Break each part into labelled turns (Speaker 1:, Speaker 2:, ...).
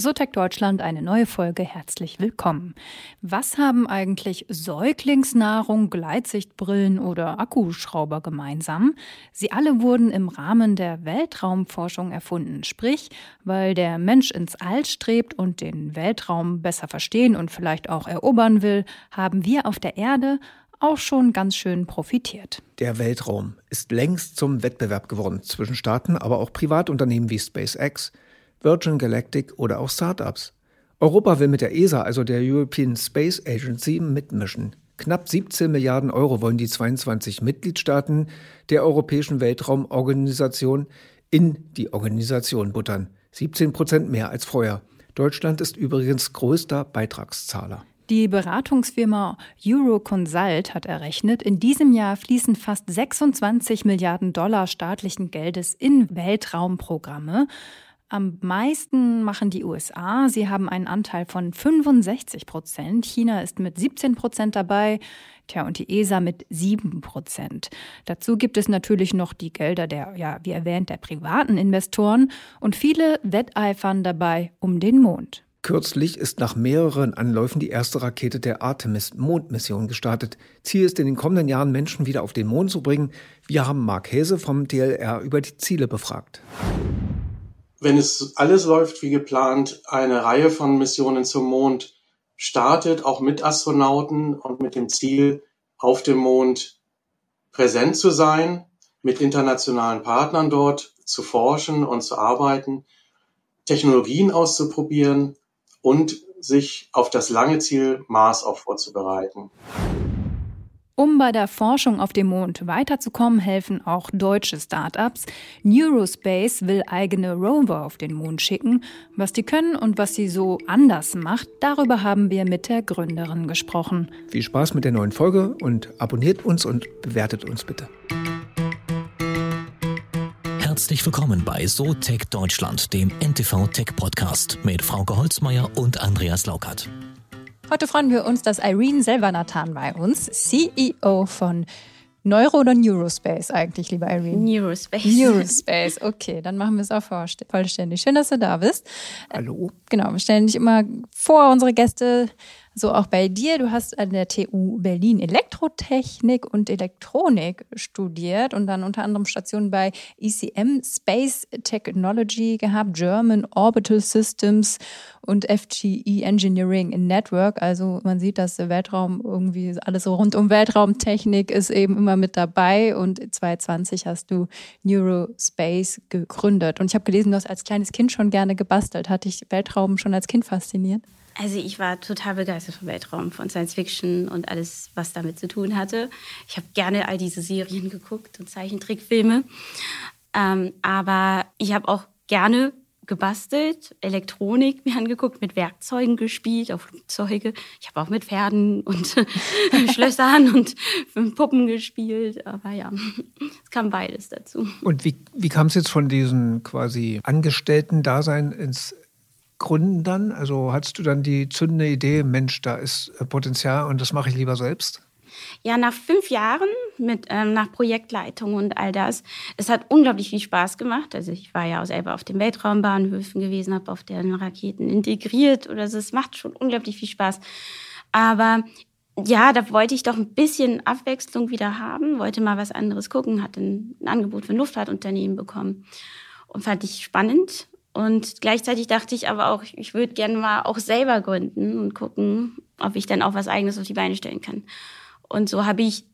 Speaker 1: Sotec Deutschland, eine neue Folge. Herzlich willkommen. Was haben eigentlich Säuglingsnahrung, Gleitsichtbrillen oder Akkuschrauber gemeinsam? Sie alle wurden im Rahmen der Weltraumforschung erfunden. Sprich, weil der Mensch ins All strebt und den Weltraum besser verstehen und vielleicht auch erobern will, haben wir auf der Erde auch schon ganz schön profitiert.
Speaker 2: Der Weltraum ist längst zum Wettbewerb geworden zwischen Staaten, aber auch Privatunternehmen wie SpaceX – Virgin Galactic oder auch Startups. Europa will mit der ESA, also der European Space Agency, mitmischen. Knapp 17 Milliarden Euro wollen die 22 Mitgliedstaaten der Europäischen Weltraumorganisation in die Organisation buttern. 17 Prozent mehr als vorher. Deutschland ist übrigens größter Beitragszahler.
Speaker 1: Die Beratungsfirma Euroconsult hat errechnet, in diesem Jahr fließen fast 26 Milliarden Dollar staatlichen Geldes in Weltraumprogramme. Am meisten machen die USA. Sie haben einen Anteil von 65 Prozent. China ist mit 17 Prozent dabei. Tja, und die ESA mit 7 Prozent. Dazu gibt es natürlich noch die Gelder der, ja, wie erwähnt, der privaten Investoren. Und viele wetteifern dabei um den Mond.
Speaker 2: Kürzlich ist nach mehreren Anläufen die erste Rakete der Artemis-Mondmission gestartet. Ziel ist in den kommenden Jahren Menschen wieder auf den Mond zu bringen. Wir haben Mark Häse vom DLR über die Ziele befragt
Speaker 3: wenn es alles läuft wie geplant, eine Reihe von Missionen zum Mond startet, auch mit Astronauten und mit dem Ziel, auf dem Mond präsent zu sein, mit internationalen Partnern dort zu forschen und zu arbeiten, Technologien auszuprobieren und sich auf das lange Ziel Mars auch vorzubereiten.
Speaker 1: Um bei der Forschung auf dem Mond weiterzukommen, helfen auch deutsche Startups. Neurospace will eigene Rover auf den Mond schicken. Was die können und was sie so anders macht, darüber haben wir mit der Gründerin gesprochen.
Speaker 2: Viel Spaß mit der neuen Folge und abonniert uns und bewertet uns bitte.
Speaker 4: Herzlich willkommen bei SoTech Deutschland, dem NTV Tech Podcast mit Frauke Holzmeier und Andreas Laukert.
Speaker 1: Heute freuen wir uns, dass Irene Selvanathan bei uns, CEO von Neuro oder Neurospace eigentlich, lieber Irene?
Speaker 5: Neurospace.
Speaker 1: Neurospace, okay, dann machen wir es auch vollständig. Schön, dass du da bist.
Speaker 2: Hallo.
Speaker 1: Genau, wir stellen dich immer vor, unsere Gäste so auch bei dir. Du hast an der TU Berlin Elektrotechnik und Elektronik studiert und dann unter anderem Stationen bei ECM Space Technology gehabt, German Orbital Systems und FGE Engineering in Network. Also man sieht, dass der Weltraum irgendwie alles so rund um Weltraumtechnik ist eben immer mit dabei. Und 2020 hast du Neurospace gegründet. Und ich habe gelesen, du hast als kleines Kind schon gerne gebastelt. Hat dich Weltraum schon als Kind fasziniert?
Speaker 5: Also ich war total begeistert vom Weltraum, von Science Fiction und alles, was damit zu tun hatte. Ich habe gerne all diese Serien geguckt und Zeichentrickfilme. Ähm, aber ich habe auch gerne gebastelt, Elektronik mir angeguckt, mit Werkzeugen gespielt, auch Flugzeuge. Ich habe auch mit Pferden und Schlössern und Puppen gespielt. Aber ja, es kam beides dazu.
Speaker 2: Und wie, wie kam es jetzt von diesem quasi Angestellten-Dasein ins gründen dann? Also hattest du dann die zündende Idee, Mensch, da ist äh, Potenzial und das mache ich lieber selbst?
Speaker 5: Ja, nach fünf Jahren mit ähm, nach Projektleitung und all das, es hat unglaublich viel Spaß gemacht. Also ich war ja auch selber auf den Weltraumbahnhöfen gewesen, habe auf deren Raketen integriert oder so. Es macht schon unglaublich viel Spaß. Aber ja, da wollte ich doch ein bisschen Abwechslung wieder haben, wollte mal was anderes gucken, hatte ein, ein Angebot für ein Luftfahrtunternehmen bekommen und fand ich spannend und gleichzeitig dachte ich aber auch, ich würde gerne mal auch selber gründen und gucken, ob ich dann auch was Eigenes auf die Beine stellen kann. Und so habe ich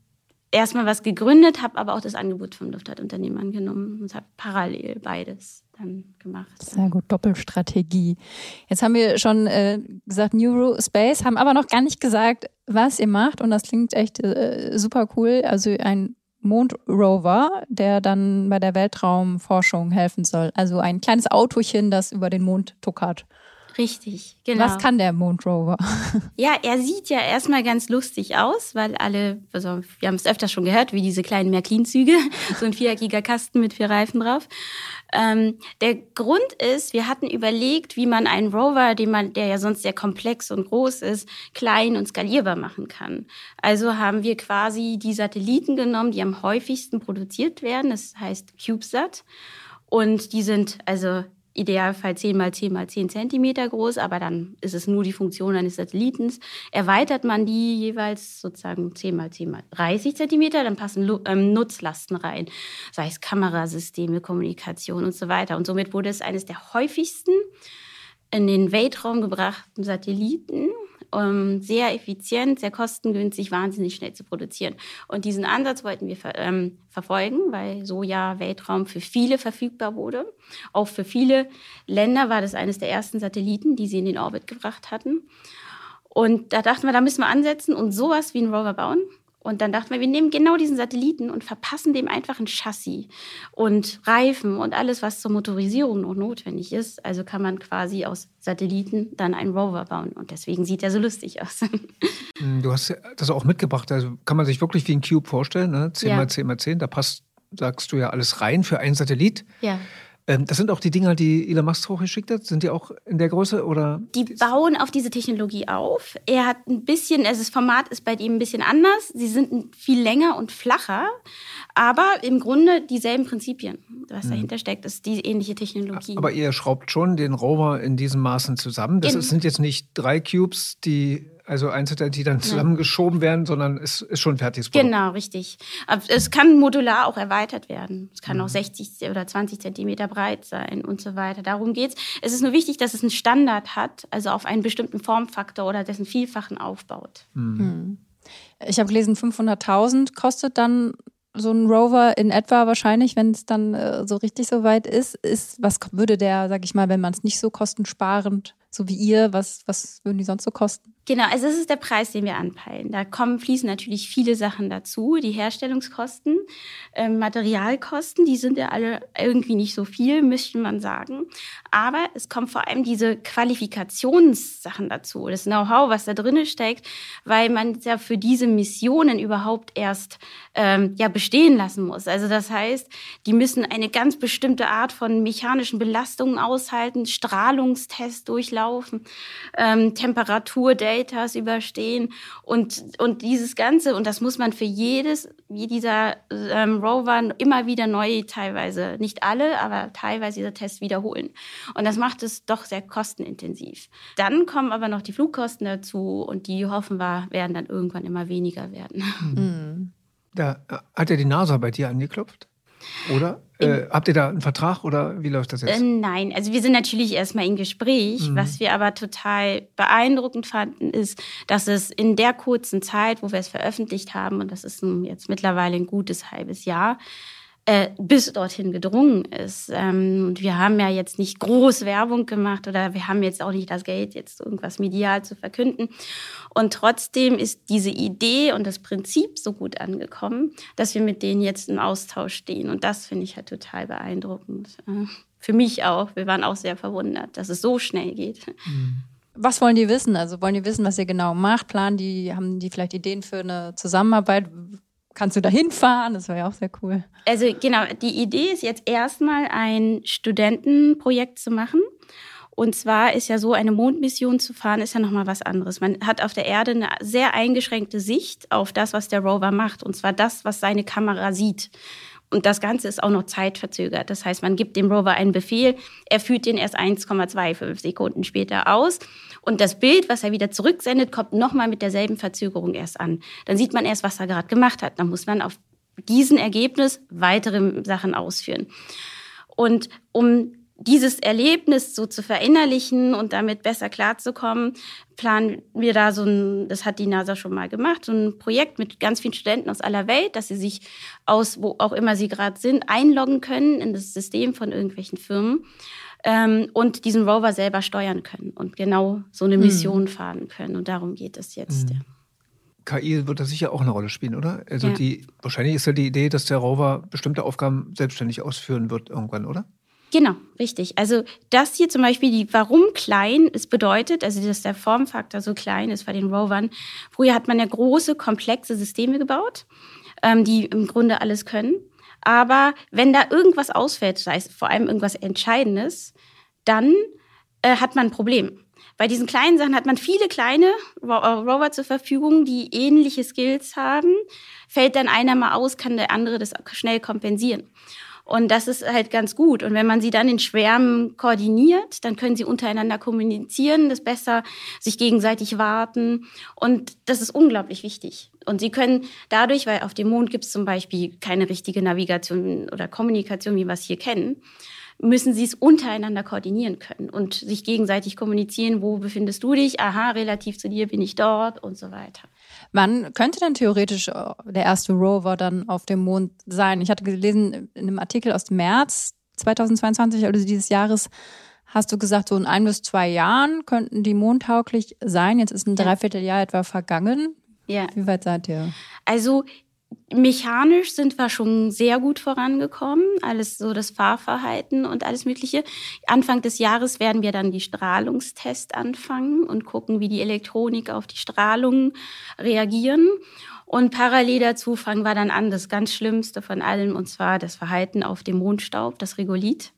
Speaker 5: erstmal was gegründet, habe aber auch das Angebot vom Luftfahrtunternehmen angenommen und habe parallel beides dann gemacht.
Speaker 1: Sehr gut, Doppelstrategie. Jetzt haben wir schon äh, gesagt Neurospace, haben aber noch gar nicht gesagt, was ihr macht und das klingt echt äh, super cool. Also ein Mondrover, der dann bei der Weltraumforschung helfen soll. Also ein kleines Autochen, das über den Mond tuckert.
Speaker 5: Richtig, genau.
Speaker 1: Was kann der Mondrover?
Speaker 5: Ja, er sieht ja erstmal ganz lustig aus, weil alle, also wir haben es öfter schon gehört, wie diese kleinen Märklin-Züge, so ein viereckiger Kasten mit vier Reifen drauf. Ähm, der Grund ist, wir hatten überlegt, wie man einen Rover, den man, der ja sonst sehr komplex und groß ist, klein und skalierbar machen kann. Also haben wir quasi die Satelliten genommen, die am häufigsten produziert werden. Das heißt CubeSat. Und die sind also Idealfall 10 mal 10 mal 10 Zentimeter groß, aber dann ist es nur die Funktion eines Satellitens. Erweitert man die jeweils sozusagen 10 mal 10 mal 30 Zentimeter, dann passen ähm, Nutzlasten rein, sei es Kamerasysteme, Kommunikation und so weiter. Und somit wurde es eines der häufigsten in den Weltraum gebrachten Satelliten ähm, sehr effizient, sehr kostengünstig, wahnsinnig schnell zu produzieren. Und diesen Ansatz wollten wir ver ähm, verfolgen, weil so ja Weltraum für viele verfügbar wurde. Auch für viele Länder war das eines der ersten Satelliten, die sie in den Orbit gebracht hatten. Und da dachten wir, da müssen wir ansetzen und sowas wie einen Rover bauen. Und dann dachten wir, wir nehmen genau diesen Satelliten und verpassen dem einfach ein Chassis und Reifen und alles, was zur Motorisierung noch notwendig ist. Also kann man quasi aus Satelliten dann einen Rover bauen. Und deswegen sieht er so lustig aus.
Speaker 2: Hm, du hast das auch mitgebracht. Also kann man sich wirklich wie ein Cube vorstellen, ne? 10 ja. mal 10 mal 10. Da passt, sagst du ja, alles rein für einen Satellit.
Speaker 5: Ja.
Speaker 2: Ähm, das sind auch die Dinger, die Elon Musk hochgeschickt hat. Sind die auch in der Größe oder?
Speaker 5: Die bauen auf diese Technologie auf. Er hat ein bisschen, also das Format ist bei ihm ein bisschen anders. Sie sind viel länger und flacher, aber im Grunde dieselben Prinzipien, was hm. dahinter steckt, ist die ähnliche Technologie.
Speaker 2: Aber ihr schraubt schon den Rover in diesen Maßen zusammen. Das in sind jetzt nicht drei Cubes, die also Einzelteile, die dann zusammengeschoben werden, sondern es ist schon fertiges
Speaker 5: Produkt. Genau, richtig. Es kann modular auch erweitert werden. Es kann mhm. auch 60 oder 20 Zentimeter breit sein und so weiter. Darum geht's. Es ist nur wichtig, dass es einen Standard hat, also auf einen bestimmten Formfaktor oder dessen Vielfachen aufbaut. Mhm.
Speaker 1: Hm. Ich habe gelesen, 500.000 kostet dann so ein Rover in etwa wahrscheinlich, wenn es dann äh, so richtig so weit ist, ist, was würde der, sag ich mal, wenn man es nicht so kostensparend, so wie ihr, was, was würden die sonst so kosten?
Speaker 5: Genau, also das ist der Preis, den wir anpeilen. Da kommen, fließen natürlich viele Sachen dazu. Die Herstellungskosten, äh, Materialkosten, die sind ja alle irgendwie nicht so viel, müsste man sagen. Aber es kommen vor allem diese Qualifikationssachen dazu, das Know-how, was da drin steckt, weil man ja für diese Missionen überhaupt erst ähm, ja bestehen lassen muss. Also das heißt, die müssen eine ganz bestimmte Art von mechanischen Belastungen aushalten, Strahlungstest durchlaufen, ähm, Temperatur, Datas überstehen und, und dieses Ganze, und das muss man für jedes, wie dieser ähm, Rover immer wieder neu teilweise, nicht alle, aber teilweise dieser Test wiederholen. Und das macht es doch sehr kostenintensiv. Dann kommen aber noch die Flugkosten dazu und die hoffen wir, werden dann irgendwann immer weniger werden.
Speaker 2: Mhm. Da äh, hat ja die NASA bei dir angeklopft? Oder? Äh, habt ihr da einen Vertrag oder wie läuft das jetzt?
Speaker 5: Äh, nein, also wir sind natürlich erstmal in Gespräch. Mhm. Was wir aber total beeindruckend fanden, ist, dass es in der kurzen Zeit, wo wir es veröffentlicht haben, und das ist jetzt mittlerweile ein gutes halbes Jahr, äh, bis dorthin gedrungen ist. Ähm, und wir haben ja jetzt nicht groß Werbung gemacht oder wir haben jetzt auch nicht das Geld, jetzt irgendwas medial zu verkünden. Und trotzdem ist diese Idee und das Prinzip so gut angekommen, dass wir mit denen jetzt im Austausch stehen. Und das finde ich halt total beeindruckend. Äh, für mich auch. Wir waren auch sehr verwundert, dass es so schnell geht.
Speaker 1: Mhm. Was wollen die wissen? Also wollen die wissen, was ihr genau macht? Planen die, haben die vielleicht Ideen für eine Zusammenarbeit? Kannst du da hinfahren? Das wäre ja auch sehr cool.
Speaker 5: Also genau, die Idee ist jetzt erstmal ein Studentenprojekt zu machen. Und zwar ist ja so, eine Mondmission zu fahren, ist ja nochmal was anderes. Man hat auf der Erde eine sehr eingeschränkte Sicht auf das, was der Rover macht. Und zwar das, was seine Kamera sieht. Und das Ganze ist auch noch zeitverzögert. Das heißt, man gibt dem Rover einen Befehl, er führt den erst 1,25 Sekunden später aus. Und das Bild, was er wieder zurücksendet, kommt nochmal mit derselben Verzögerung erst an. Dann sieht man erst, was er gerade gemacht hat. Dann muss man auf diesen Ergebnis weitere Sachen ausführen. Und um dieses Erlebnis so zu verinnerlichen und damit besser klarzukommen, planen wir da so ein, das hat die NASA schon mal gemacht, so ein Projekt mit ganz vielen Studenten aus aller Welt, dass sie sich aus, wo auch immer sie gerade sind, einloggen können in das System von irgendwelchen Firmen ähm, und diesen Rover selber steuern können und genau so eine mhm. Mission mhm. fahren können. Und darum geht es jetzt. Mhm.
Speaker 2: KI wird da sicher auch eine Rolle spielen, oder? Also ja. die, wahrscheinlich ist ja die Idee, dass der Rover bestimmte Aufgaben selbstständig ausführen wird irgendwann, oder?
Speaker 5: Genau, richtig. Also das hier zum Beispiel, die warum klein, es bedeutet, also dass der Formfaktor so klein ist bei den Rovern. Früher hat man ja große, komplexe Systeme gebaut, ähm, die im Grunde alles können. Aber wenn da irgendwas ausfällt, sei es vor allem irgendwas Entscheidendes, dann äh, hat man ein Problem. Bei diesen kleinen Sachen hat man viele kleine äh, Rover zur Verfügung, die ähnliche Skills haben. Fällt dann einer mal aus, kann der andere das schnell kompensieren. Und das ist halt ganz gut. Und wenn man sie dann in Schwärmen koordiniert, dann können sie untereinander kommunizieren, das besser sich gegenseitig warten. Und das ist unglaublich wichtig. Und sie können dadurch, weil auf dem Mond gibt es zum Beispiel keine richtige Navigation oder Kommunikation, wie wir es hier kennen, müssen sie es untereinander koordinieren können und sich gegenseitig kommunizieren, wo befindest du dich, aha, relativ zu dir bin ich dort und so weiter.
Speaker 1: Wann könnte denn theoretisch äh, der erste Rover dann auf dem Mond sein? Ich hatte gelesen in einem Artikel aus dem März 2022, also dieses Jahres, hast du gesagt, so in ein bis zwei Jahren könnten die mondtauglich sein. Jetzt ist ein Dreivierteljahr etwa vergangen. Ja. Wie weit seid ihr?
Speaker 5: Also Mechanisch sind wir schon sehr gut vorangekommen, alles so das Fahrverhalten und alles Mögliche. Anfang des Jahres werden wir dann die Strahlungstest anfangen und gucken, wie die Elektronik auf die Strahlung reagieren. Und parallel dazu fangen wir dann an, das ganz Schlimmste von allem, und zwar das Verhalten auf dem Mondstaub, das Regolith,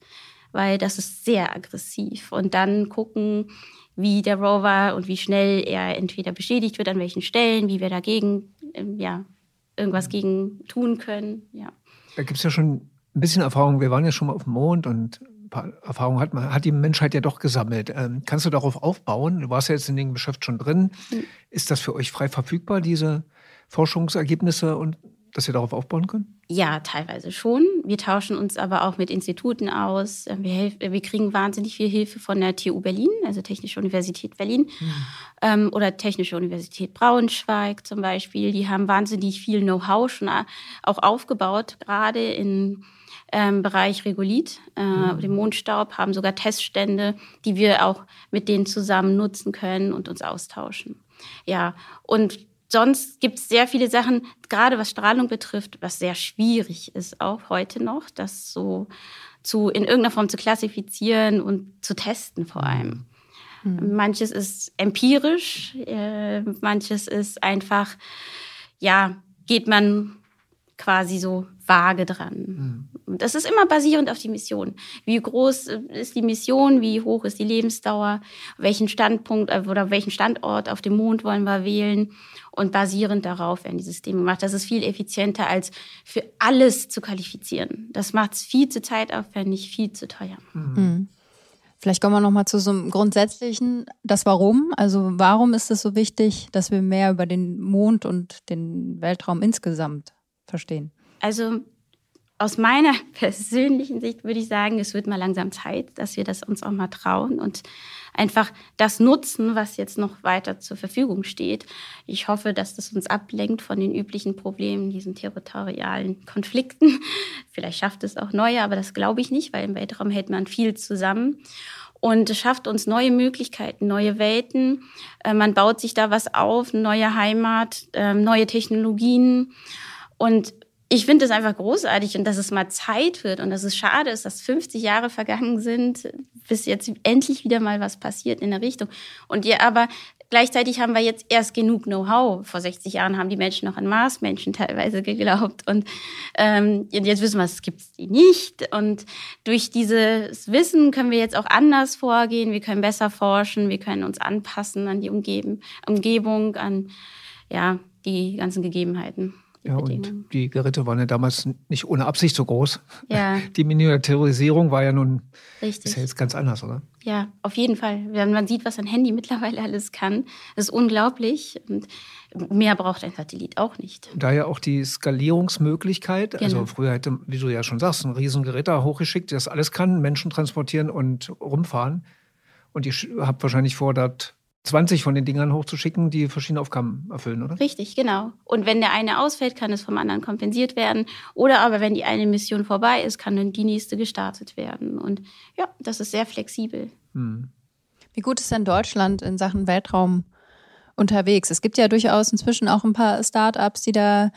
Speaker 5: weil das ist sehr aggressiv. Und dann gucken, wie der Rover und wie schnell er entweder beschädigt wird, an welchen Stellen, wie wir dagegen ähm, ja, irgendwas gegen tun können. Ja.
Speaker 2: Da gibt es ja schon ein bisschen Erfahrung. Wir waren ja schon mal auf dem Mond und ein paar Erfahrungen hat, man, hat die Menschheit ja doch gesammelt. Ähm, kannst du darauf aufbauen? Du warst ja jetzt in dem Geschäft schon drin. Mhm. Ist das für euch frei verfügbar, diese Forschungsergebnisse und dass ihr darauf aufbauen könnt?
Speaker 5: Ja, teilweise schon. Wir tauschen uns aber auch mit Instituten aus. Wir, wir kriegen wahnsinnig viel Hilfe von der TU Berlin, also Technische Universität Berlin mhm. ähm, oder Technische Universität Braunschweig zum Beispiel. Die haben wahnsinnig viel Know-how schon auch aufgebaut, gerade im ähm, Bereich Regolith, äh, mhm. dem Mondstaub, haben sogar Teststände, die wir auch mit denen zusammen nutzen können und uns austauschen. Ja, und sonst gibt es sehr viele Sachen, gerade was Strahlung betrifft, was sehr schwierig ist, auch heute noch, das so zu, in irgendeiner Form zu klassifizieren und zu testen vor allem. Mhm. Manches ist empirisch, äh, manches ist einfach, ja, geht man quasi so vage dran. Mhm. Das ist immer basierend auf die Mission. Wie groß ist die Mission? Wie hoch ist die Lebensdauer? Welchen Standpunkt äh, oder welchen Standort auf dem Mond wollen wir wählen? Und basierend darauf werden die Systeme gemacht. Das ist viel effizienter, als für alles zu qualifizieren. Das macht es viel zu zeitaufwendig, viel zu teuer.
Speaker 1: Mhm. mhm. Vielleicht kommen wir nochmal zu so einem grundsätzlichen, das Warum. Also warum ist es so wichtig, dass wir mehr über den Mond und den Weltraum insgesamt verstehen?
Speaker 5: Also aus meiner persönlichen Sicht würde ich sagen, es wird mal langsam Zeit, dass wir das uns auch mal trauen und einfach das nutzen, was jetzt noch weiter zur Verfügung steht. Ich hoffe, dass das uns ablenkt von den üblichen Problemen, diesen territorialen Konflikten. Vielleicht schafft es auch neue, aber das glaube ich nicht, weil im Weltraum hält man viel zusammen. Und schafft uns neue Möglichkeiten, neue Welten. Äh, man baut sich da was auf, neue Heimat, ähm, neue Technologien. Und ich finde es einfach großartig und dass es mal Zeit wird und dass es schade ist, dass 50 Jahre vergangen sind, bis jetzt endlich wieder mal was passiert in der Richtung. Und ja, aber gleichzeitig haben wir jetzt erst genug Know-how. Vor 60 Jahren haben die Menschen noch an Marsmenschen teilweise geglaubt und ähm, jetzt wissen wir, es gibt die nicht. Und durch dieses Wissen können wir jetzt auch anders vorgehen. Wir können besser forschen, wir können uns anpassen an die Umgeben, Umgebung, an ja die ganzen Gegebenheiten.
Speaker 2: Ja, und die Geräte waren ja damals nicht ohne Absicht so groß. Ja. Die Miniaturisierung war ja nun Richtig. ist ja jetzt ganz anders, oder?
Speaker 5: Ja, auf jeden Fall. Wenn man sieht, was ein Handy mittlerweile alles kann, das ist unglaublich. Und mehr braucht ein Satellit auch nicht.
Speaker 2: Daher auch die Skalierungsmöglichkeit. Also genau. Also früher hätte, wie du ja schon sagst, ein Riesengerät da hochgeschickt, das alles kann, Menschen transportieren und rumfahren. Und ich habe wahrscheinlich vor, dort 20 von den Dingern hochzuschicken, die verschiedene Aufgaben erfüllen, oder?
Speaker 5: Richtig, genau. Und wenn der eine ausfällt, kann es vom anderen kompensiert werden. Oder aber wenn die eine Mission vorbei ist, kann dann die nächste gestartet werden. Und ja, das ist sehr flexibel. Hm.
Speaker 1: Wie gut ist denn Deutschland in Sachen Weltraum unterwegs? Es gibt ja durchaus inzwischen auch ein paar Startups, die da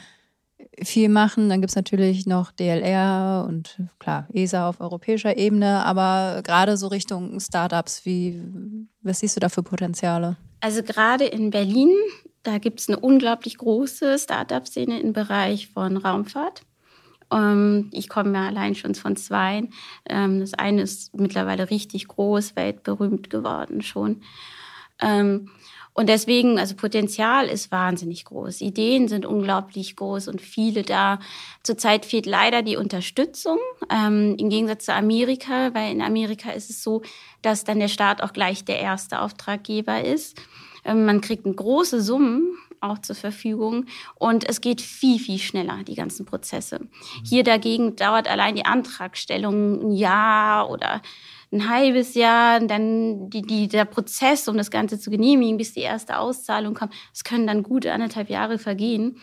Speaker 1: viel machen. Dann gibt es natürlich noch DLR und klar, ESA auf europäischer Ebene, aber gerade so Richtung Startups, wie, was siehst du da für Potenziale?
Speaker 5: Also gerade in Berlin, da gibt es eine unglaublich große Startup-Szene im Bereich von Raumfahrt. Ähm, ich komme ja allein schon von zwei. Ähm, das eine ist mittlerweile richtig groß, weltberühmt geworden schon. Und deswegen, also Potenzial ist wahnsinnig groß. Ideen sind unglaublich groß und viele da. Zurzeit fehlt leider die Unterstützung. Ähm, Im Gegensatz zu Amerika, weil in Amerika ist es so, dass dann der Staat auch gleich der erste Auftraggeber ist. Ähm, man kriegt große Summen auch zur Verfügung und es geht viel, viel schneller, die ganzen Prozesse. Hier dagegen dauert allein die Antragstellung ein Jahr oder ein halbes Jahr, dann die, die, der Prozess, um das Ganze zu genehmigen, bis die erste Auszahlung kommt. Es können dann gute anderthalb Jahre vergehen.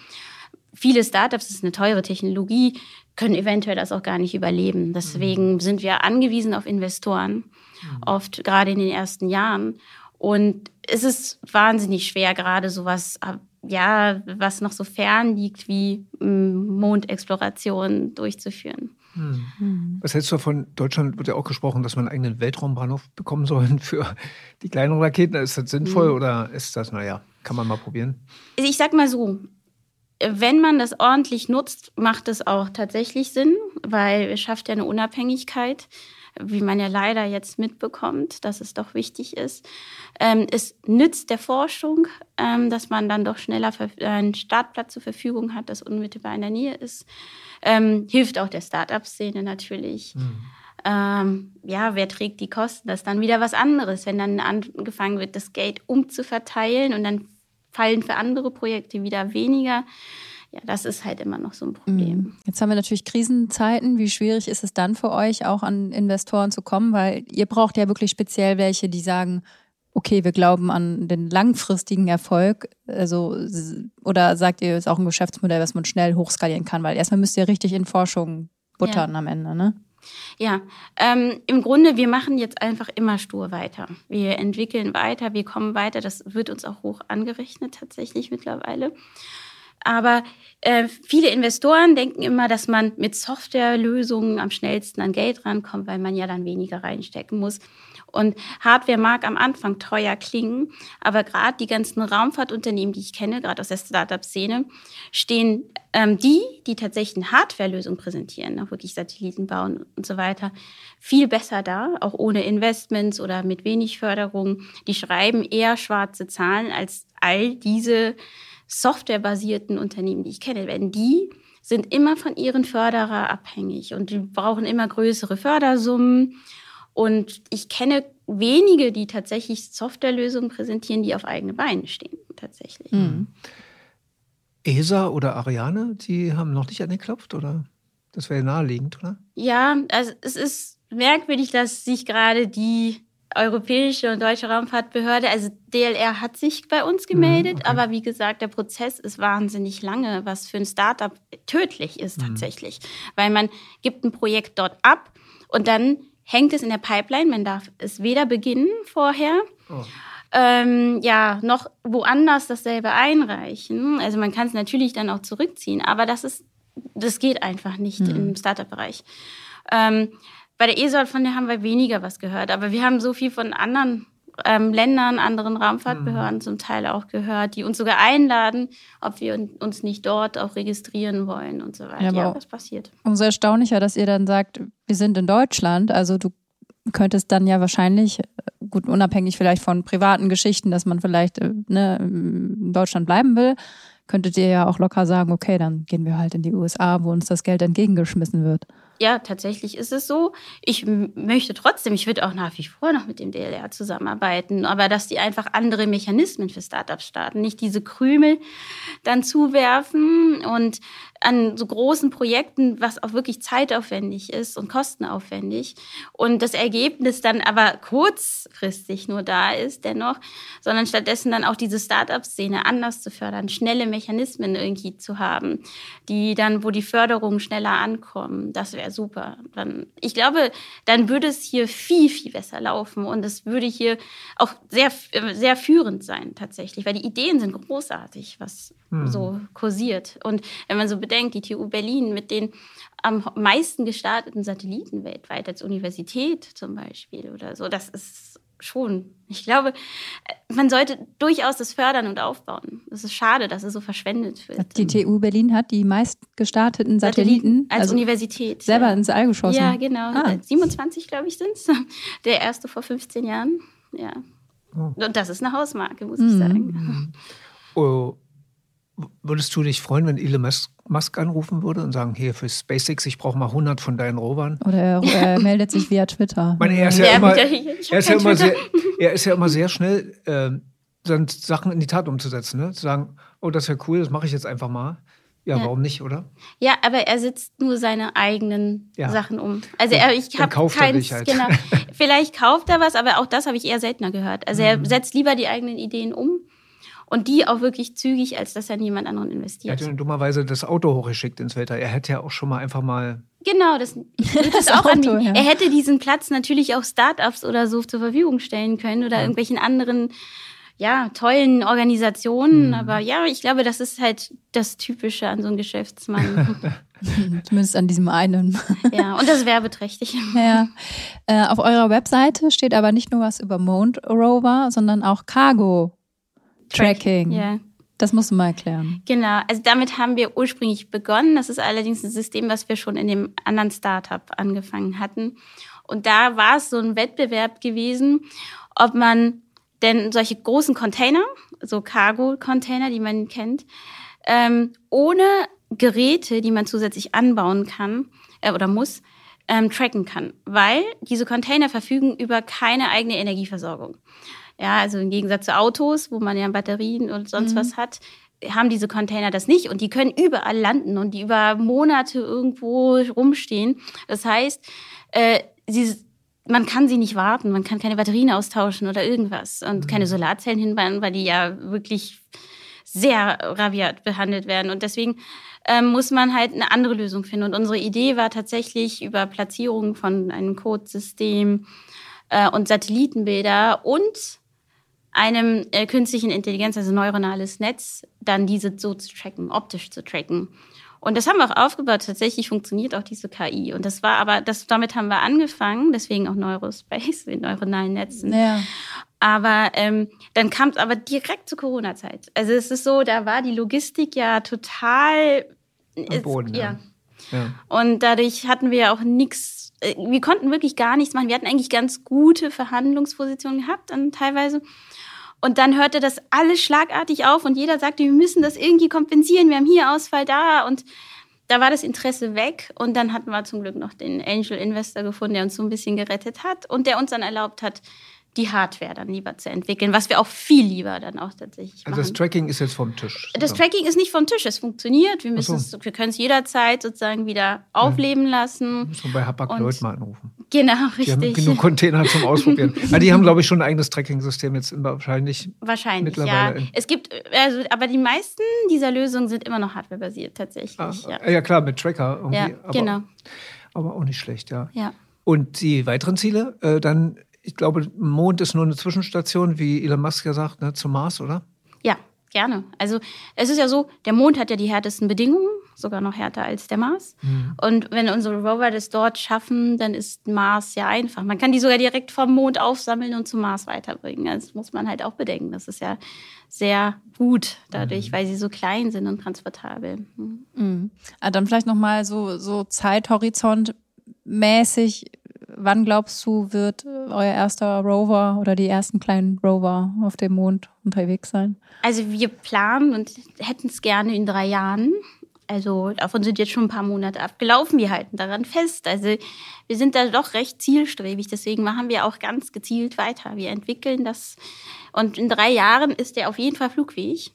Speaker 5: Viele Startups, das ist eine teure Technologie, können eventuell das auch gar nicht überleben. Deswegen mhm. sind wir angewiesen auf Investoren, mhm. oft gerade in den ersten Jahren. Und es ist wahnsinnig schwer, gerade sowas, ja, was noch so fern liegt, wie mm, Mondexploration durchzuführen.
Speaker 2: Hm. Was hältst du davon? Deutschland wird ja auch gesprochen, dass wir einen eigenen Weltraumbahnhof bekommen sollen für die kleinen Raketen. Ist das sinnvoll hm. oder ist das, naja, kann man mal probieren?
Speaker 5: Also ich sag mal so, wenn man das ordentlich nutzt, macht es auch tatsächlich Sinn, weil es schafft ja eine Unabhängigkeit wie man ja leider jetzt mitbekommt, dass es doch wichtig ist. Ähm, es nützt der Forschung, ähm, dass man dann doch schneller einen Startplatz zur Verfügung hat, das unmittelbar in der Nähe ist. Ähm, hilft auch der Start-up-Szene natürlich. Mhm. Ähm, ja, wer trägt die Kosten? Das ist dann wieder was anderes, wenn dann angefangen wird, das Geld umzuverteilen und dann fallen für andere Projekte wieder weniger ja, das ist halt immer noch so ein Problem. Mhm.
Speaker 1: Jetzt haben wir natürlich Krisenzeiten. Wie schwierig ist es dann für euch, auch an Investoren zu kommen? Weil ihr braucht ja wirklich speziell welche, die sagen, okay, wir glauben an den langfristigen Erfolg. Also, oder sagt ihr, es ist auch ein Geschäftsmodell, was man schnell hochskalieren kann? Weil erstmal müsst ihr richtig in Forschung buttern ja. am Ende, ne?
Speaker 5: Ja, ähm, im Grunde, wir machen jetzt einfach immer stur weiter. Wir entwickeln weiter, wir kommen weiter. Das wird uns auch hoch angerechnet tatsächlich mittlerweile. Aber äh, viele Investoren denken immer, dass man mit Softwarelösungen am schnellsten an Geld rankommt, weil man ja dann weniger reinstecken muss. Und Hardware mag am Anfang teuer klingen, aber gerade die ganzen Raumfahrtunternehmen, die ich kenne, gerade aus der Startup-Szene, stehen ähm, die, die tatsächlich eine Hardware-Lösung präsentieren, auch wirklich Satelliten bauen und so weiter, viel besser da, auch ohne Investments oder mit wenig Förderung. Die schreiben eher schwarze Zahlen als all diese softwarebasierten Unternehmen, die ich kenne, werden die sind immer von ihren Förderer abhängig und die brauchen immer größere Fördersummen. Und ich kenne wenige, die tatsächlich Softwarelösungen präsentieren, die auf eigene Beine stehen, tatsächlich. Mhm.
Speaker 2: ESA oder Ariane, die haben noch nicht angeklopft, oder? Das wäre naheliegend, oder?
Speaker 5: Ja, also es ist merkwürdig, dass sich gerade die Europäische und Deutsche Raumfahrtbehörde, also DLR hat sich bei uns gemeldet, mhm, okay. aber wie gesagt, der Prozess ist wahnsinnig lange, was für ein Startup tödlich ist mhm. tatsächlich, weil man gibt ein Projekt dort ab und dann hängt es in der Pipeline, man darf es weder beginnen vorher. Oh. Ähm, ja, noch woanders dasselbe einreichen. Also man kann es natürlich dann auch zurückziehen, aber das ist, das geht einfach nicht mhm. im Startup-Bereich. Ähm, bei der ESOL, von der haben wir weniger was gehört, aber wir haben so viel von anderen ähm, Ländern, anderen Raumfahrtbehörden mhm. zum Teil auch gehört, die uns sogar einladen, ob wir uns nicht dort auch registrieren wollen und so weiter. Ja, ja was passiert.
Speaker 1: Umso erstaunlicher, dass ihr dann sagt, wir sind in Deutschland. Also du könntest dann ja wahrscheinlich, gut, unabhängig vielleicht von privaten Geschichten, dass man vielleicht äh, ne, in Deutschland bleiben will, könntet ihr ja auch locker sagen, okay, dann gehen wir halt in die USA, wo uns das Geld entgegengeschmissen wird
Speaker 5: ja, tatsächlich ist es so. Ich möchte trotzdem, ich würde auch nach wie vor noch mit dem DLR zusammenarbeiten, aber dass die einfach andere Mechanismen für Startups starten, nicht diese Krümel dann zuwerfen und an so großen Projekten, was auch wirklich zeitaufwendig ist und kostenaufwendig und das Ergebnis dann aber kurzfristig nur da ist dennoch, sondern stattdessen dann auch diese Startup-Szene anders zu fördern, schnelle Mechanismen irgendwie zu haben, die dann, wo die Förderungen schneller ankommen. Das wäre super. Dann, ich glaube, dann würde es hier viel, viel besser laufen und es würde hier auch sehr, sehr führend sein tatsächlich, weil die Ideen sind großartig, was hm. so kursiert. Und wenn man so bedenkt, die TU Berlin mit den am meisten gestarteten Satelliten weltweit als Universität zum Beispiel oder so, das ist schon. Ich glaube, man sollte durchaus das fördern und aufbauen. Es ist schade, dass es so verschwendet wird.
Speaker 1: Die TU Berlin hat die meist gestarteten Satelliten, Satelliten
Speaker 5: als also Universität
Speaker 1: selber ja. ins All geschossen.
Speaker 5: Ja, genau. Ah. 27, glaube ich, sind es. Der erste vor 15 Jahren. Ja. Oh. Und das ist eine Hausmarke, muss mhm. ich sagen.
Speaker 2: Oh, würdest du dich freuen, wenn Elon Musk anrufen würde und sagen, hier für SpaceX, ich brauche mal 100 von deinen Rovern?
Speaker 1: Oder er, er meldet sich via Twitter.
Speaker 2: Ich meine, er ist ja, ja immer, er ist ja immer sehr, er ist ja immer sehr schnell, äh, Sachen in die Tat umzusetzen. Ne? Zu sagen, oh, das ist ja cool, das mache ich jetzt einfach mal. Ja, ja, warum nicht, oder?
Speaker 5: Ja, aber er setzt nur seine eigenen ja. Sachen um. Also er, ich habe keins, halt. genau. Vielleicht kauft er was, aber auch das habe ich eher seltener gehört. Also mhm. er setzt lieber die eigenen Ideen um und die auch wirklich zügig, als dass er niemand anderen investiert.
Speaker 2: Er hat ja dummerweise das Auto hochgeschickt ins Weltall. Er hätte ja auch schon mal einfach mal.
Speaker 5: Genau, das, ich würde das, auch Auto, Ja. Er hätte diesen Platz natürlich auch Startups oder so zur Verfügung stellen können oder ja. irgendwelchen anderen ja, tollen Organisationen. Mhm. Aber ja, ich glaube, das ist halt das Typische an so einem Geschäftsmann.
Speaker 1: Zumindest an diesem einen.
Speaker 5: ja, und das ist werbeträchtig.
Speaker 1: Ja. Äh, auf eurer Webseite steht aber nicht nur was über Mond Rover, sondern auch Cargo Tracking. Ja. Das musst du mal erklären.
Speaker 5: Genau, also damit haben wir ursprünglich begonnen. Das ist allerdings ein System, was wir schon in dem anderen Startup angefangen hatten. Und da war es so ein Wettbewerb gewesen, ob man denn solche großen Container, so Cargo-Container, die man kennt, ähm, ohne Geräte, die man zusätzlich anbauen kann äh, oder muss, ähm, tracken kann. Weil diese Container verfügen über keine eigene Energieversorgung. Ja, also im Gegensatz zu Autos, wo man ja Batterien und sonst mhm. was hat, haben diese Container das nicht und die können überall landen und die über Monate irgendwo rumstehen. Das heißt, äh, sie, man kann sie nicht warten, man kann keine Batterien austauschen oder irgendwas und mhm. keine Solarzellen hinbauen, weil die ja wirklich sehr rabiat behandelt werden. Und deswegen ähm, muss man halt eine andere Lösung finden. Und unsere Idee war tatsächlich über Platzierung von einem Codesystem äh, und Satellitenbilder und einem äh, künstlichen Intelligenz, also neuronales Netz, dann diese so zu tracken, optisch zu tracken. Und das haben wir auch aufgebaut. Tatsächlich funktioniert auch diese KI. Und das war aber, das, damit haben wir angefangen, deswegen auch Neurospace, mit neuronalen Netzen. Ja. Aber ähm, dann kam es aber direkt zur Corona-Zeit. Also es ist so, da war die Logistik ja total
Speaker 2: Am Boden, ist, ja.
Speaker 5: ja. Und dadurch hatten wir auch nichts, äh, wir konnten wirklich gar nichts machen. Wir hatten eigentlich ganz gute Verhandlungspositionen gehabt, dann teilweise. Und dann hörte das alles schlagartig auf und jeder sagte, wir müssen das irgendwie kompensieren. Wir haben hier Ausfall da und da war das Interesse weg und dann hatten wir zum Glück noch den Angel Investor gefunden, der uns so ein bisschen gerettet hat und der uns dann erlaubt hat, die Hardware dann lieber zu entwickeln, was wir auch viel lieber dann auch tatsächlich machen.
Speaker 2: Also das Tracking ist jetzt vom Tisch.
Speaker 5: Das Tracking ist nicht vom Tisch, es funktioniert. Wir, müssen so. es, wir können es jederzeit sozusagen wieder aufleben lassen.
Speaker 2: Müssen wir bei Hapag Lloyd mal anrufen.
Speaker 5: Genau, richtig.
Speaker 2: Die haben genug Container zum Ausprobieren. ja, die haben, glaube ich, schon ein eigenes Tracking-System jetzt wahrscheinlich.
Speaker 5: Wahrscheinlich, ja. Es gibt, also, aber die meisten dieser Lösungen sind immer noch hardwarebasiert tatsächlich. Ah,
Speaker 2: ja. ja. klar, mit Tracker irgendwie. Ja,
Speaker 5: aber, genau.
Speaker 2: Aber auch nicht schlecht, ja.
Speaker 5: Ja.
Speaker 2: Und die weiteren Ziele, äh, dann ich glaube, Mond ist nur eine Zwischenstation, wie Elon Musk ja sagt, ne, zum Mars, oder?
Speaker 5: Ja, gerne. Also es ist ja so, der Mond hat ja die härtesten Bedingungen, sogar noch härter als der Mars. Mhm. Und wenn unsere Rover das dort schaffen, dann ist Mars ja einfach. Man kann die sogar direkt vom Mond aufsammeln und zum Mars weiterbringen. Das muss man halt auch bedenken. Das ist ja sehr gut dadurch, mhm. weil sie so klein sind und transportabel.
Speaker 1: Mhm. Mhm. Ah, dann vielleicht nochmal so, so Zeithorizont mäßig wann glaubst du, wird euer erster Rover oder die ersten kleinen Rover auf dem Mond unterwegs sein?
Speaker 5: Also wir planen und hätten es gerne in drei Jahren. Also davon sind jetzt schon ein paar Monate abgelaufen. Wir halten daran fest. Also wir sind da doch recht zielstrebig. Deswegen machen wir auch ganz gezielt weiter. Wir entwickeln das. Und in drei Jahren ist der auf jeden Fall flugfähig.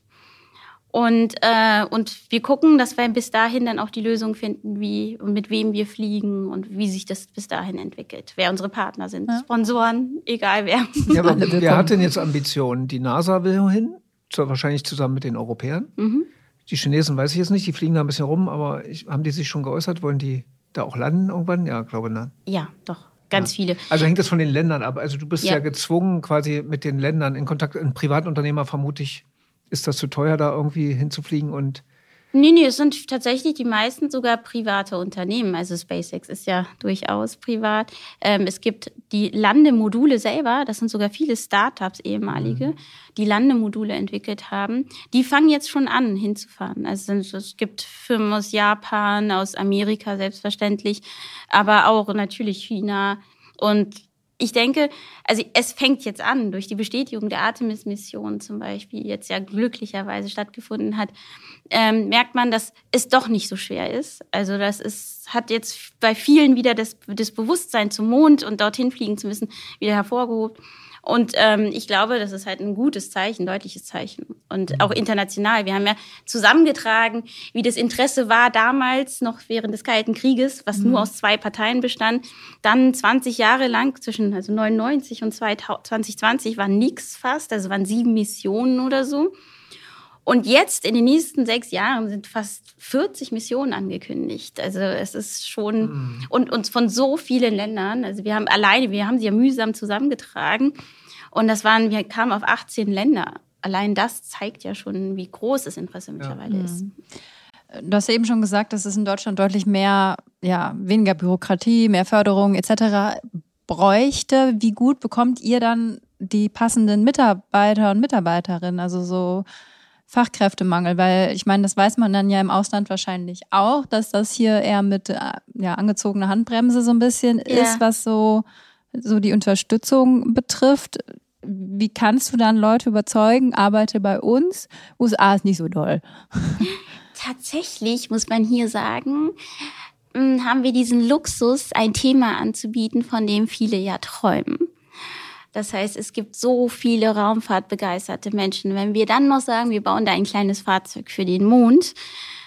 Speaker 5: Und, äh, und wir gucken, dass wir bis dahin dann auch die Lösung finden, wie und mit wem wir fliegen und wie sich das bis dahin entwickelt. Wer unsere Partner sind, ja. Sponsoren, egal wer.
Speaker 2: Ja, aber wer hat denn jetzt Ambitionen? Die NASA will hin, wahrscheinlich zusammen mit den Europäern. Mhm. Die Chinesen weiß ich jetzt nicht, die fliegen da ein bisschen rum, aber ich, haben die sich schon geäußert? Wollen die da auch landen irgendwann? Ja, glaube nein.
Speaker 5: Ja, doch. Ganz ja. viele.
Speaker 2: Also hängt das von den Ländern ab. Also du bist ja. ja gezwungen, quasi mit den Ländern in Kontakt. Ein Privatunternehmer vermute ich ist das zu teuer, da irgendwie hinzufliegen und
Speaker 5: Nee, nee, es sind tatsächlich die meisten sogar private Unternehmen. Also SpaceX ist ja durchaus privat. Ähm, es gibt die Landemodule selber, das sind sogar viele Startups ehemalige, mhm. die Landemodule entwickelt haben. Die fangen jetzt schon an, hinzufahren. Also es gibt Firmen aus Japan, aus Amerika selbstverständlich, aber auch natürlich China. Und ich denke, also es fängt jetzt an, durch die Bestätigung der Artemis-Mission zum Beispiel, die jetzt ja glücklicherweise stattgefunden hat, ähm, merkt man, dass es doch nicht so schwer ist. Also das ist, hat jetzt bei vielen wieder das, das Bewusstsein zum Mond und dorthin fliegen zu müssen, wieder hervorgehoben. Und ähm, ich glaube, das ist halt ein gutes Zeichen, deutliches Zeichen. Und auch international. Wir haben ja zusammengetragen, wie das Interesse war damals, noch während des Kalten Krieges, was mhm. nur aus zwei Parteien bestand. Dann 20 Jahre lang, zwischen also 99 und 2020, war nichts fast. Also waren sieben Missionen oder so. Und jetzt in den nächsten sechs Jahren sind fast 40 Missionen angekündigt. Also es ist schon mhm. und uns von so vielen Ländern. Also wir haben alleine, wir haben sie ja mühsam zusammengetragen und das waren, wir kamen auf 18 Länder. Allein das zeigt ja schon, wie groß das Interesse mittlerweile ja. ist. Mhm.
Speaker 1: Du hast eben schon gesagt, dass es in Deutschland deutlich mehr, ja, weniger Bürokratie, mehr Förderung etc. bräuchte. Wie gut bekommt ihr dann die passenden Mitarbeiter und Mitarbeiterinnen? Also so Fachkräftemangel, weil ich meine, das weiß man dann ja im Ausland wahrscheinlich auch, dass das hier eher mit äh, ja, angezogener Handbremse so ein bisschen ja. ist, was so, so die Unterstützung betrifft. Wie kannst du dann Leute überzeugen, arbeite bei uns? USA ist nicht so doll.
Speaker 5: Tatsächlich muss man hier sagen, hm, haben wir diesen Luxus, ein Thema anzubieten, von dem viele ja träumen. Das heißt, es gibt so viele raumfahrtbegeisterte Menschen. Wenn wir dann noch sagen, wir bauen da ein kleines Fahrzeug für den Mond,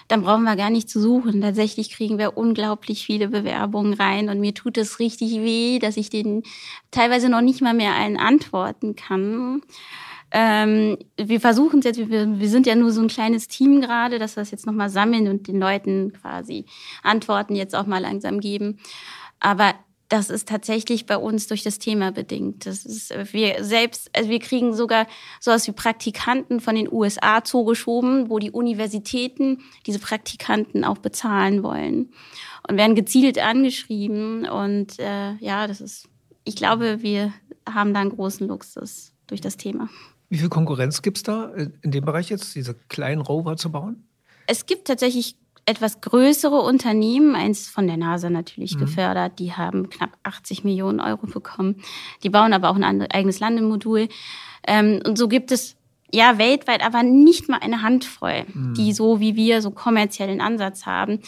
Speaker 5: dann brauchen wir gar nicht zu suchen. Tatsächlich kriegen wir unglaublich viele Bewerbungen rein und mir tut es richtig weh, dass ich den teilweise noch nicht mal mehr allen antworten kann. Ähm, wir versuchen es jetzt, wir, wir sind ja nur so ein kleines Team gerade, dass wir es jetzt nochmal sammeln und den Leuten quasi Antworten jetzt auch mal langsam geben. Aber das ist tatsächlich bei uns durch das Thema bedingt. Das ist, wir selbst, also wir kriegen sogar sowas wie Praktikanten von den USA zugeschoben, wo die Universitäten diese Praktikanten auch bezahlen wollen und werden gezielt angeschrieben. Und äh, ja, das ist, ich glaube, wir haben da einen großen Luxus durch das Thema.
Speaker 2: Wie viel Konkurrenz gibt es da in dem Bereich jetzt, diese kleinen Rover zu bauen?
Speaker 5: Es gibt tatsächlich etwas größere Unternehmen, eins von der NASA natürlich mhm. gefördert, die haben knapp 80 Millionen Euro bekommen. Die bauen aber auch ein eigenes Landemodul. Ähm, und so gibt es ja weltweit aber nicht mal eine Handvoll, mhm. die so wie wir so kommerziellen Ansatz haben.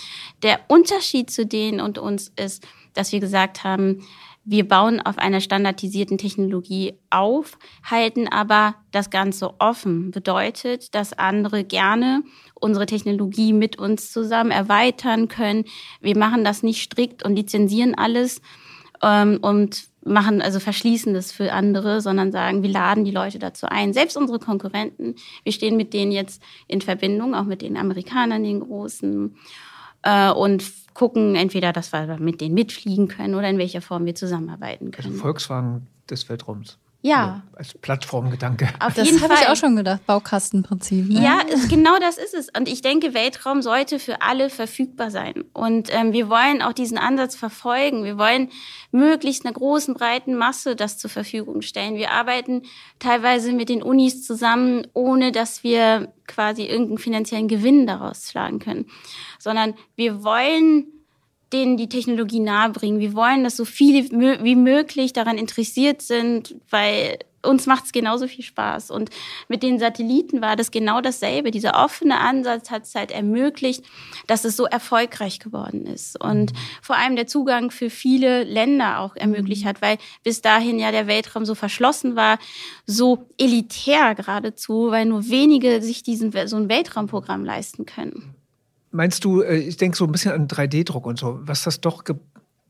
Speaker 5: Der Unterschied zu denen und uns ist, dass wir gesagt haben, wir bauen auf einer standardisierten Technologie auf, halten aber das Ganze offen. Bedeutet, dass andere gerne unsere Technologie mit uns zusammen erweitern können. Wir machen das nicht strikt und lizenzieren alles ähm, und machen, also verschließen das für andere, sondern sagen, wir laden die Leute dazu ein. Selbst unsere Konkurrenten, wir stehen mit denen jetzt in Verbindung, auch mit den Amerikanern, den Großen, äh, und gucken entweder, dass wir mit denen mitfliegen können oder in welcher Form wir zusammenarbeiten können.
Speaker 2: Also Volkswagen des Weltraums.
Speaker 5: Ja.
Speaker 2: Als Plattformgedanke.
Speaker 1: Auf das habe ich auch schon gedacht, Baukastenprinzip. Ne?
Speaker 5: Ja, genau das ist es. Und ich denke, Weltraum sollte für alle verfügbar sein. Und ähm, wir wollen auch diesen Ansatz verfolgen. Wir wollen möglichst einer großen, breiten Masse das zur Verfügung stellen. Wir arbeiten teilweise mit den Unis zusammen, ohne dass wir quasi irgendeinen finanziellen Gewinn daraus schlagen können. Sondern wir wollen denen die Technologie nahebringen. Wir wollen, dass so viele wie möglich daran interessiert sind, weil uns macht es genauso viel Spaß. Und mit den Satelliten war das genau dasselbe. Dieser offene Ansatz hat es halt ermöglicht, dass es so erfolgreich geworden ist. Und vor allem der Zugang für viele Länder auch ermöglicht hat, weil bis dahin ja der Weltraum so verschlossen war, so elitär geradezu, weil nur wenige sich diesen, so ein Weltraumprogramm leisten können.
Speaker 2: Meinst du, äh, ich denke so ein bisschen an 3D-Druck und so, was das doch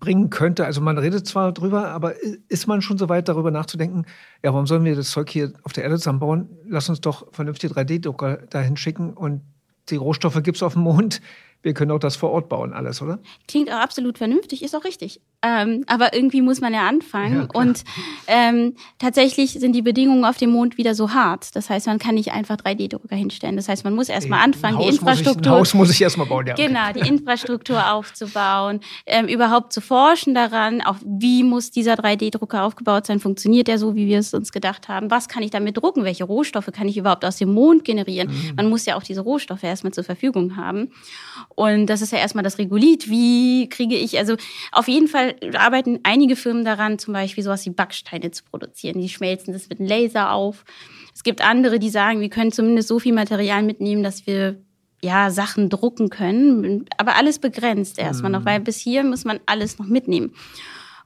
Speaker 2: bringen könnte? Also man redet zwar drüber, aber ist man schon so weit darüber nachzudenken, ja, warum sollen wir das Zeug hier auf der Erde zusammenbauen? Lass uns doch vernünftige 3D-Drucker dahin schicken und die Rohstoffe gibt es auf dem Mond wir können auch das vor Ort bauen, alles, oder?
Speaker 5: Klingt auch absolut vernünftig, ist auch richtig. Ähm, aber irgendwie muss man ja anfangen. Ja, und ähm, tatsächlich sind die Bedingungen auf dem Mond wieder so hart. Das heißt, man kann nicht einfach 3D-Drucker hinstellen. Das heißt, man muss erstmal anfangen, die Infrastruktur.
Speaker 2: Ich, ein Haus muss ich erstmal bauen, ja.
Speaker 5: Genau, die Infrastruktur aufzubauen, ähm, überhaupt zu forschen daran, auch wie muss dieser 3D-Drucker aufgebaut sein, funktioniert der so, wie wir es uns gedacht haben, was kann ich damit drucken, welche Rohstoffe kann ich überhaupt aus dem Mond generieren. Mhm. Man muss ja auch diese Rohstoffe erstmal zur Verfügung haben. Und das ist ja erstmal das Regolith. Wie kriege ich, also auf jeden Fall arbeiten einige Firmen daran, zum Beispiel sowas wie Backsteine zu produzieren. Die schmelzen das mit einem Laser auf. Es gibt andere, die sagen, wir können zumindest so viel Material mitnehmen, dass wir ja Sachen drucken können, aber alles begrenzt erstmal mhm. noch, weil bis hier muss man alles noch mitnehmen.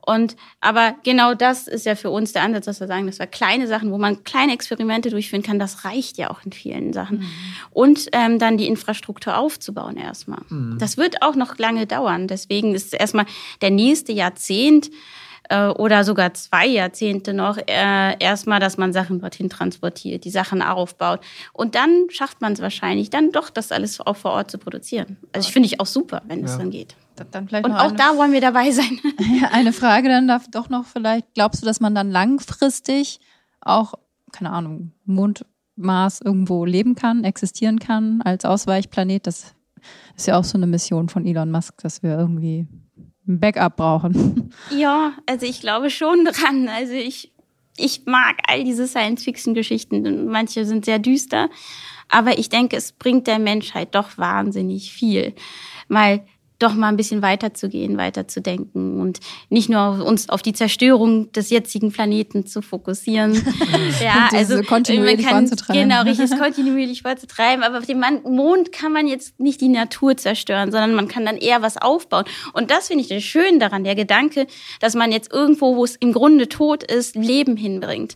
Speaker 5: Und aber genau das ist ja für uns der Ansatz, dass wir sagen, dass wir kleine Sachen, wo man kleine Experimente durchführen kann, das reicht ja auch in vielen Sachen. Mhm. Und ähm, dann die Infrastruktur aufzubauen erstmal. Mhm. Das wird auch noch lange dauern. Deswegen ist erstmal der nächste Jahrzehnt äh, oder sogar zwei Jahrzehnte noch äh, erstmal, dass man Sachen dorthin transportiert, die Sachen aufbaut. Und dann schafft man es wahrscheinlich, dann doch das alles auch vor Ort zu produzieren. Also ich finde ich auch super, wenn es dann geht.
Speaker 1: Dann
Speaker 5: Und auch da wollen wir dabei sein.
Speaker 1: eine Frage dann darf doch noch vielleicht, glaubst du, dass man dann langfristig auch, keine Ahnung, Mond, Mars irgendwo leben kann, existieren kann als Ausweichplanet? Das ist ja auch so eine Mission von Elon Musk, dass wir irgendwie ein Backup brauchen.
Speaker 5: Ja, also ich glaube schon dran. Also ich, ich mag all diese Science-Fiction-Geschichten. Manche sind sehr düster. Aber ich denke, es bringt der Menschheit doch wahnsinnig viel. Weil doch mal ein bisschen weiter zu gehen, weiter zu denken und nicht nur auf uns auf die Zerstörung des jetzigen Planeten zu fokussieren.
Speaker 1: ja, also kontinuierlich man kann, vorzutreiben.
Speaker 5: Genau, richtig, kontinuierlich vorzutreiben. Aber auf dem Mond kann man jetzt nicht die Natur zerstören, sondern man kann dann eher was aufbauen. Und das finde ich das Schön daran, der Gedanke, dass man jetzt irgendwo, wo es im Grunde tot ist, Leben hinbringt.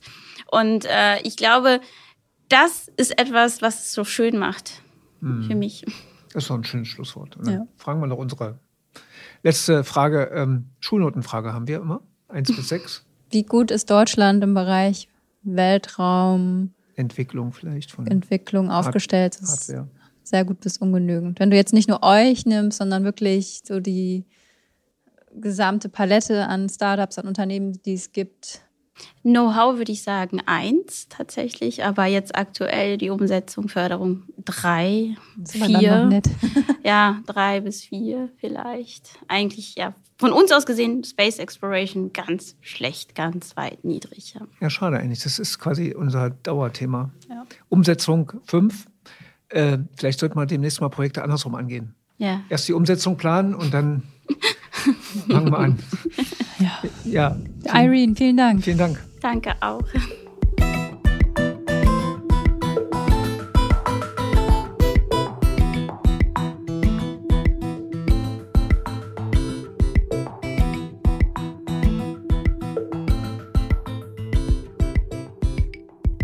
Speaker 5: Und äh, ich glaube, das ist etwas, was es so schön macht hm. für mich.
Speaker 2: Das ist doch ein schönes Schlusswort. Ja. Fragen wir noch unsere letzte Frage. Ähm, Schulnotenfrage haben wir immer. Eins bis sechs.
Speaker 1: Wie gut ist Deutschland im Bereich Weltraum?
Speaker 2: Entwicklung vielleicht von
Speaker 1: Entwicklung aufgestellt. Hardware. Sehr gut bis ungenügend. Wenn du jetzt nicht nur euch nimmst, sondern wirklich so die gesamte Palette an Startups, an Unternehmen, die es gibt,
Speaker 5: Know-how würde ich sagen eins tatsächlich, aber jetzt aktuell die Umsetzung, Förderung drei, vier. ja, drei bis vier vielleicht. Eigentlich ja von uns aus gesehen Space Exploration ganz schlecht, ganz weit niedrig.
Speaker 2: Ja, ja schade eigentlich. Das ist quasi unser Dauerthema. Ja. Umsetzung fünf. Äh, vielleicht sollte man demnächst mal Projekte andersrum angehen. Ja. Erst die Umsetzung planen und dann fangen wir an.
Speaker 1: Ja. ja. Irene, vielen Dank.
Speaker 2: Vielen Dank.
Speaker 5: Danke auch.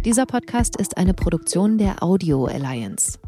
Speaker 6: Dieser Podcast ist eine Produktion der Audio Alliance.